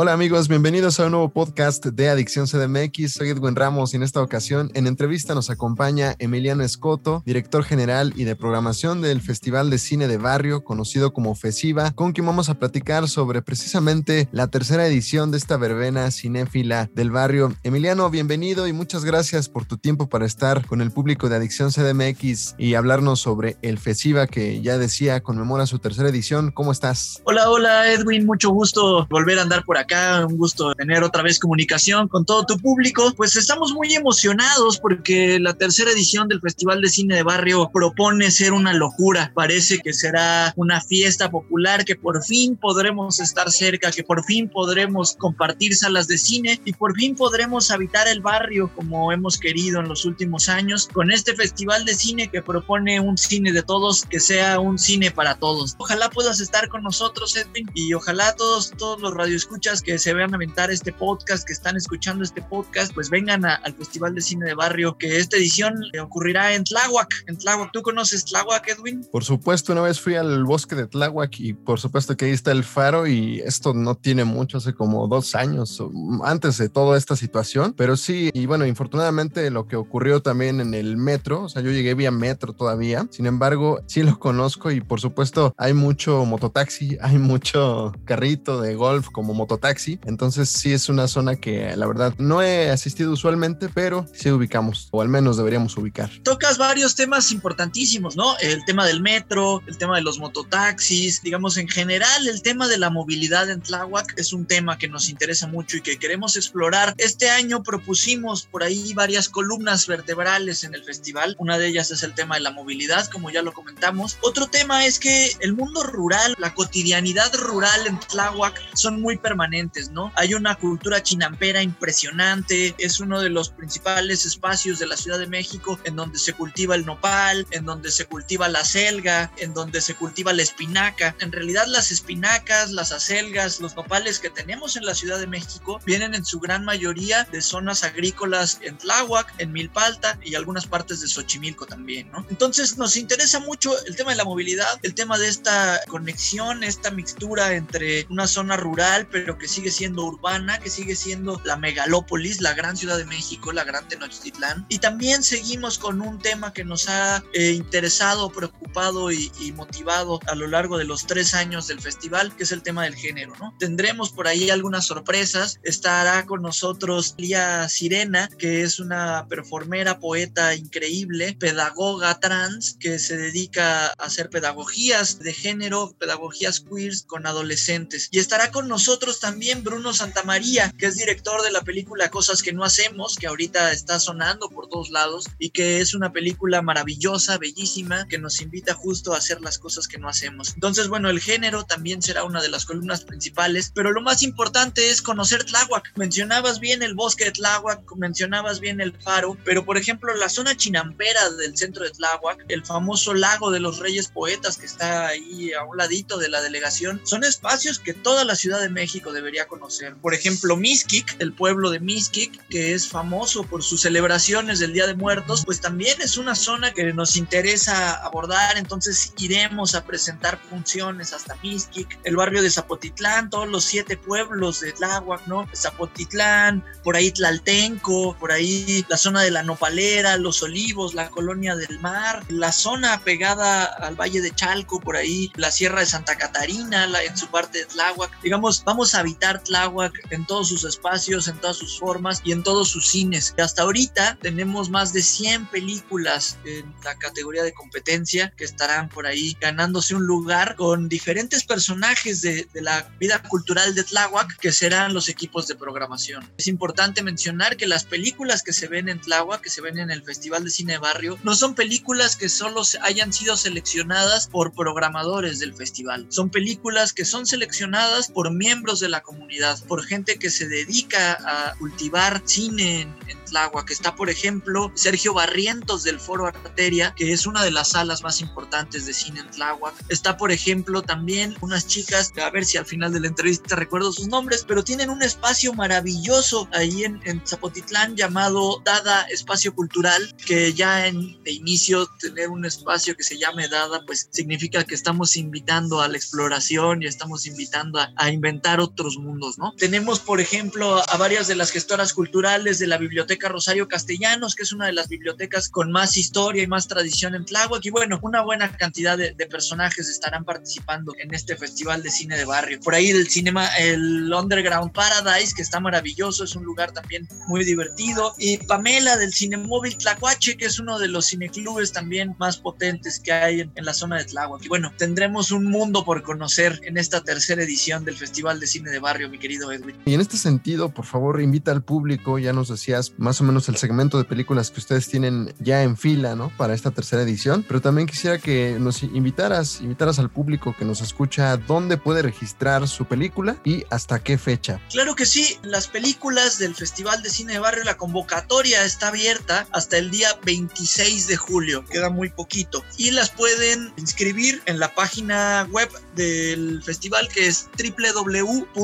Hola amigos, bienvenidos a un nuevo podcast de Adicción CDMX. Soy Edwin Ramos y en esta ocasión en entrevista nos acompaña Emiliano Escoto, director general y de programación del Festival de Cine de Barrio, conocido como FESIVA, con quien vamos a platicar sobre precisamente la tercera edición de esta verbena cinéfila del barrio. Emiliano, bienvenido y muchas gracias por tu tiempo para estar con el público de Adicción CDMX y hablarnos sobre el FESIVA que ya decía conmemora su tercera edición. ¿Cómo estás? Hola, hola Edwin, mucho gusto volver a andar por acá acá, un gusto tener otra vez comunicación con todo tu público. Pues estamos muy emocionados porque la tercera edición del Festival de Cine de Barrio propone ser una locura. Parece que será una fiesta popular, que por fin podremos estar cerca, que por fin podremos compartir salas de cine y por fin podremos habitar el barrio como hemos querido en los últimos años con este festival de cine que propone un cine de todos, que sea un cine para todos. Ojalá puedas estar con nosotros, Edwin, y ojalá todos, todos los radioescuchas que se vean aventar este podcast, que están escuchando este podcast, pues vengan al Festival de Cine de Barrio, que esta edición ocurrirá en Tláhuac. En Tláhuac, ¿tú conoces Tláhuac, Edwin? Por supuesto, una vez fui al bosque de Tláhuac y por supuesto que ahí está el faro y esto no tiene mucho, hace como dos años antes de toda esta situación, pero sí, y bueno, infortunadamente lo que ocurrió también en el metro, o sea, yo llegué vía metro todavía, sin embargo, sí lo conozco y por supuesto hay mucho mototaxi, hay mucho carrito de golf como mototaxi Entonces sí es una zona que la verdad no he asistido usualmente, pero sí ubicamos, o al menos deberíamos ubicar. Tocas varios temas importantísimos, ¿no? El tema del metro, el tema de los mototaxis, digamos en general el tema de la movilidad en Tláhuac es un tema que nos interesa mucho y que queremos explorar. Este año propusimos por ahí varias columnas vertebrales en el festival. Una de ellas es el tema de la movilidad, como ya lo comentamos. Otro tema es que el mundo rural, la cotidianidad rural en Tláhuac son muy permanentes ¿no? Hay una cultura chinampera impresionante, es uno de los principales espacios de la Ciudad de México en donde se cultiva el nopal, en donde se cultiva la selga, en donde se cultiva la espinaca. En realidad las espinacas, las acelgas, los nopales que tenemos en la Ciudad de México vienen en su gran mayoría de zonas agrícolas en Tláhuac, en Milpalta y algunas partes de Xochimilco también, ¿no? Entonces nos interesa mucho el tema de la movilidad, el tema de esta conexión, esta mixtura entre una zona rural pero que sigue siendo urbana, que sigue siendo la megalópolis, la gran ciudad de México, la gran Tenochtitlán. Y también seguimos con un tema que nos ha eh, interesado, preocupado y, motivado a lo largo de los tres años del festival, que es el tema del género, ¿no? Tendremos por ahí algunas sorpresas. Estará con nosotros Lía Sirena, que es una performera, poeta increíble, pedagoga trans, que se dedica a hacer pedagogías de género, pedagogías queers con adolescentes. Y estará con nosotros también también Bruno Santamaría, que es director de la película Cosas que no hacemos, que ahorita está sonando por todos lados y que es una película maravillosa, bellísima, que nos invita justo a hacer las cosas que no hacemos. Entonces, bueno, el género también será una de las columnas principales, pero lo más importante es conocer Tláhuac. Mencionabas bien el bosque de Tláhuac, mencionabas bien el faro, pero por ejemplo, la zona chinampera del centro de Tláhuac, el famoso lago de los Reyes Poetas que está ahí a un ladito de la delegación, son espacios que toda la Ciudad de México debería conocer. Por ejemplo, Miskik, el pueblo de Miskik, que es famoso por sus celebraciones del Día de Muertos, pues también es una zona que nos interesa abordar, entonces iremos a presentar funciones hasta Miskik, el barrio de Zapotitlán, todos los siete pueblos de Tláhuac, ¿no? Zapotitlán, por ahí Tlaltenco, por ahí la zona de la Nopalera, Los Olivos, la Colonia del Mar, la zona pegada al Valle de Chalco, por ahí la Sierra de Santa Catarina, la, en su parte de Tláhuac. Digamos, vamos a habitar Tláhuac en todos sus espacios, en todas sus formas y en todos sus cines. Hasta ahorita tenemos más de 100 películas en la categoría de competencia que estarán por ahí ganándose un lugar con diferentes personajes de, de la vida cultural de Tláhuac que serán los equipos de programación. Es importante mencionar que las películas que se ven en Tláhuac, que se ven en el Festival de Cine Barrio, no son películas que solo hayan sido seleccionadas por programadores del festival. Son películas que son seleccionadas por miembros de la la comunidad, por gente que se dedica a cultivar cine en, en Tláhuac. Está, por ejemplo, Sergio Barrientos del Foro Arteria, que es una de las salas más importantes de cine en Tláhuac. Está, por ejemplo, también unas chicas, a ver si al final de la entrevista recuerdo sus nombres, pero tienen un espacio maravilloso ahí en, en Zapotitlán llamado Dada Espacio Cultural, que ya en de inicio tener un espacio que se llame Dada, pues significa que estamos invitando a la exploración y estamos invitando a, a inventar otros mundos, ¿no? Tenemos, por ejemplo, a varias de las gestoras culturales de la Biblioteca Rosario Castellanos, que es una de las bibliotecas con más historia y más tradición en Tláhuac, y bueno, una buena cantidad de, de personajes estarán participando en este festival de cine de barrio. Por ahí del cinema, el Underground Paradise, que está maravilloso, es un lugar también muy divertido, y Pamela del Cinemóvil Tlacuache, que es uno de los cineclubes también más potentes que hay en, en la zona de Tláhuac. Y bueno, tendremos un mundo por conocer en esta tercera edición del Festival de Cine de Barrio, mi querido Edwin. Y en este sentido, por favor, invita al público, ya nos decías más o menos el segmento de películas que ustedes tienen ya en fila, ¿no? Para esta tercera edición, pero también quisiera que nos invitaras, invitaras al público que nos escucha dónde puede registrar su película y hasta qué fecha. Claro que sí, las películas del Festival de Cine de Barrio, la convocatoria está abierta hasta el día 26 de julio, queda muy poquito, y las pueden inscribir en la página web del festival que es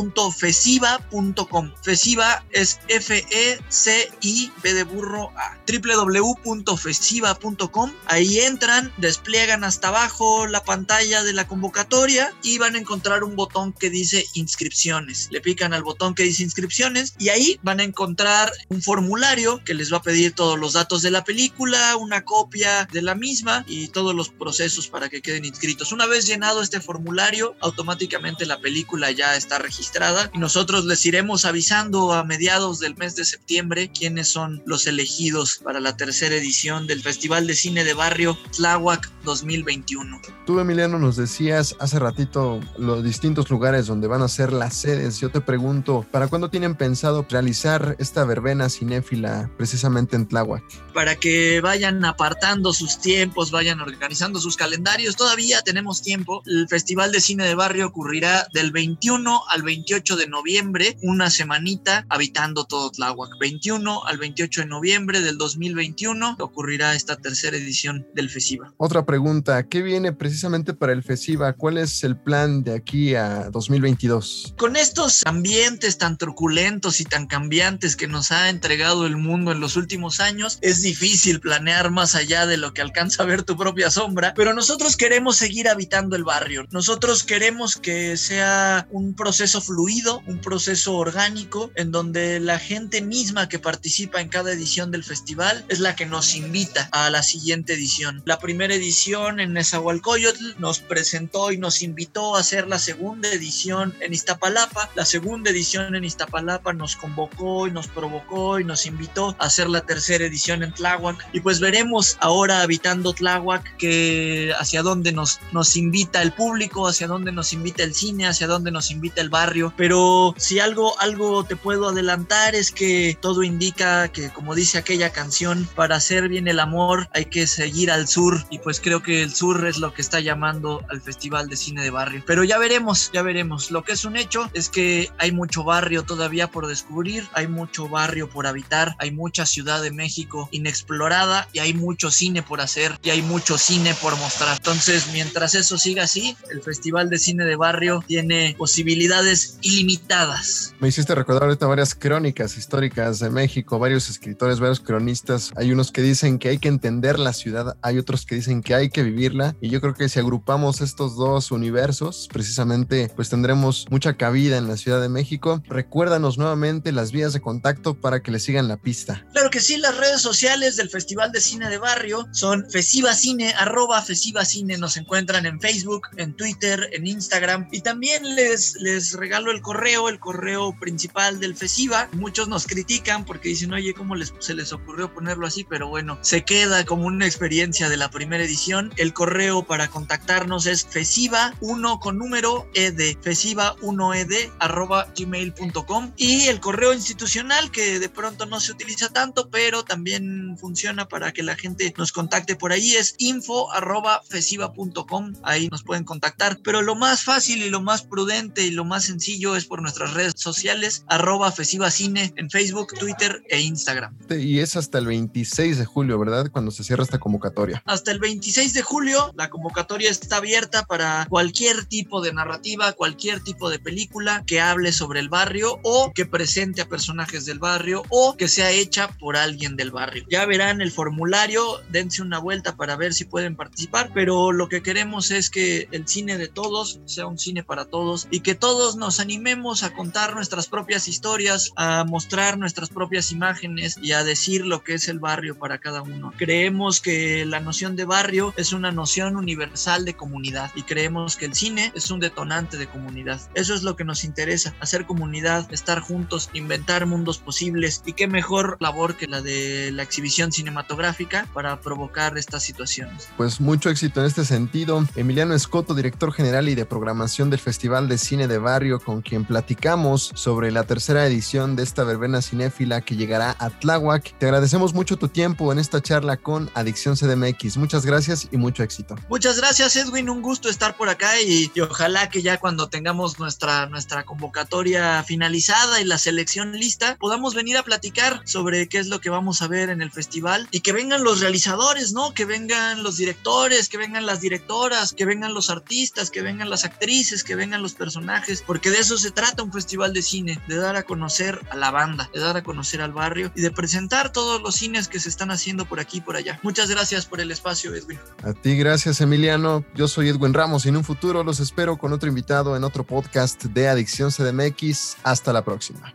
www.fesiva.com. Fesiva es F-E-C-I-B de burro A. www.fesiva.com. Ahí entran, despliegan hasta abajo la pantalla de la convocatoria y van a encontrar un botón que dice inscripciones. Le pican al botón que dice inscripciones y ahí van a encontrar un formulario que les va a pedir todos los datos de la película, una copia de la misma y todos los procesos para que queden inscritos. Una vez llenado este formulario, automáticamente la película ya está registrada y nosotros les iremos avisando a mediados del mes de septiembre quiénes son los elegidos para la tercera edición del Festival de Cine de Barrio Tláhuac 2021. Tú, Emiliano, nos decías hace ratito los distintos lugares donde van a ser las sedes. Yo te pregunto, ¿para cuándo tienen pensado realizar esta verbena cinéfila precisamente en Tláhuac? Para que vayan apartando sus tiempos, vayan organizando sus calendarios. Todavía tenemos tiempo. El Festival de Cine de Barrio ocurrirá del 21 al 28 de noviembre, una semanita habitando todo Tláhuac. 21 al 28 de noviembre del 2021 ocurrirá esta tercera edición del FESIVA. Otra pregunta, ¿qué viene precisamente para el FESIVA? ¿Cuál es el plan de aquí a 2022? Con estos ambientes tan truculentos y tan cambiantes que nos ha entregado el mundo en los últimos años, es difícil planear más allá de lo que alcanza a ver tu propia sombra, pero nosotros queremos seguir habitando el barrio. Nosotros queremos que sea un proceso fluido, un proceso orgánico, en donde la gente misma que participa en cada edición del festival es la que nos invita a la siguiente edición. La primera edición en Nezahualcóyotl nos presentó y nos invitó a hacer la segunda edición en Iztapalapa. La segunda edición en Iztapalapa nos convocó y nos provocó y nos invitó a hacer la tercera edición en Tláhuac. Y pues veremos ahora habitando Tláhuac que hacia dónde nos, nos invita el público, hacia dónde nos invita el cine, hacia dónde nos invita el barrio. Pero si algo, algo te puedo adelantar es que todo indica que, como dice aquella canción, para hacer bien el amor hay que seguir al sur. Y pues creo que el sur es lo que está llamando al Festival de Cine de Barrio. Pero ya veremos, ya veremos. Lo que es un hecho es que hay mucho barrio todavía por descubrir, hay mucho barrio por habitar, hay mucha Ciudad de México inexplorada y hay mucho cine por hacer y hay mucho cine por mostrar. Entonces, mientras eso siga así, el Festival de Cine de Barrio tiene posibilidades ilimitadas. Me hiciste recordar ahorita varias crónicas históricas de México, varios escritores, varios cronistas. Hay unos que dicen que hay que entender la ciudad, hay otros que dicen que hay que vivirla. Y yo creo que si agrupamos estos dos universos, precisamente, pues tendremos mucha cabida en la Ciudad de México. Recuérdanos nuevamente las vías de contacto para que le sigan la pista. Claro que sí, las redes sociales del Festival de Cine de Barrio son Fesivacine, arroba Fesivacine. Nos encuentran en Facebook, en Twitter, en Instagram. Y también les, les regalo el correo, el correo principal del Fesiva. Muchos nos critican porque dicen, oye, ¿cómo les, se les ocurrió ponerlo así? Pero bueno, se queda como una experiencia de la primera edición. El correo para contactarnos es fesiva1 con número ed, fesiva1ed arroba gmail.com. Y el correo institucional que de pronto no se utiliza tanto, pero también funciona para que la gente nos contacte por ahí es info arroba fesiva.com. Ahí nos pueden contactar. Pero lo más fácil y lo más prudente y lo más sencillo sencillo, es por nuestras redes sociales, arroba Cine en Facebook, Twitter e Instagram. Y es hasta el 26 de julio, ¿verdad? Cuando se cierra esta convocatoria. Hasta el 26 de julio, la convocatoria está abierta para cualquier tipo de narrativa, cualquier tipo de película que hable sobre el barrio o que presente a personajes del barrio o que sea hecha por alguien del barrio. Ya verán el formulario, dense una vuelta para ver si pueden participar, pero lo que queremos es que el cine de todos sea un cine para todos y que todos nos animemos a contar nuestras propias historias, a mostrar nuestras propias imágenes y a decir lo que es el barrio para cada uno. Creemos que la noción de barrio es una noción universal de comunidad y creemos que el cine es un detonante de comunidad. Eso es lo que nos interesa, hacer comunidad, estar juntos, inventar mundos posibles y qué mejor labor que la de la exhibición cinematográfica para provocar estas situaciones. Pues mucho éxito en este sentido. Emiliano Escoto, director general y de programación del Festival de Cine de Barrio, con quien platicamos sobre la tercera edición de esta verbena cinéfila que llegará a Tláhuac. Te agradecemos mucho tu tiempo en esta charla con Adicción CDMX. Muchas gracias y mucho éxito. Muchas gracias, Edwin. Un gusto estar por acá y, y ojalá que ya cuando tengamos nuestra, nuestra convocatoria finalizada y la selección lista, podamos venir a platicar sobre qué es lo que vamos a ver en el festival y que vengan los realizadores, ¿no? Que vengan los directores, que vengan las directoras, que vengan los artistas, que vengan las actrices, que vengan los personajes, porque de eso se trata un festival de cine, de dar a conocer a la banda, de dar a conocer al barrio y de presentar todos los cines que se están haciendo por aquí y por allá. Muchas gracias por el espacio, Edwin. A ti, gracias, Emiliano. Yo soy Edwin Ramos y en un futuro los espero con otro invitado en otro podcast de Adicción CDMX. Hasta la próxima.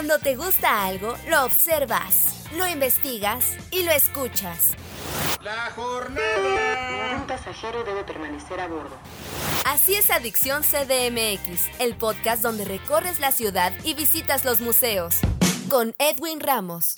Cuando te gusta algo, lo observas, lo investigas y lo escuchas. La jornada. Un pasajero debe permanecer a bordo. Así es Adicción CDMX, el podcast donde recorres la ciudad y visitas los museos. Con Edwin Ramos.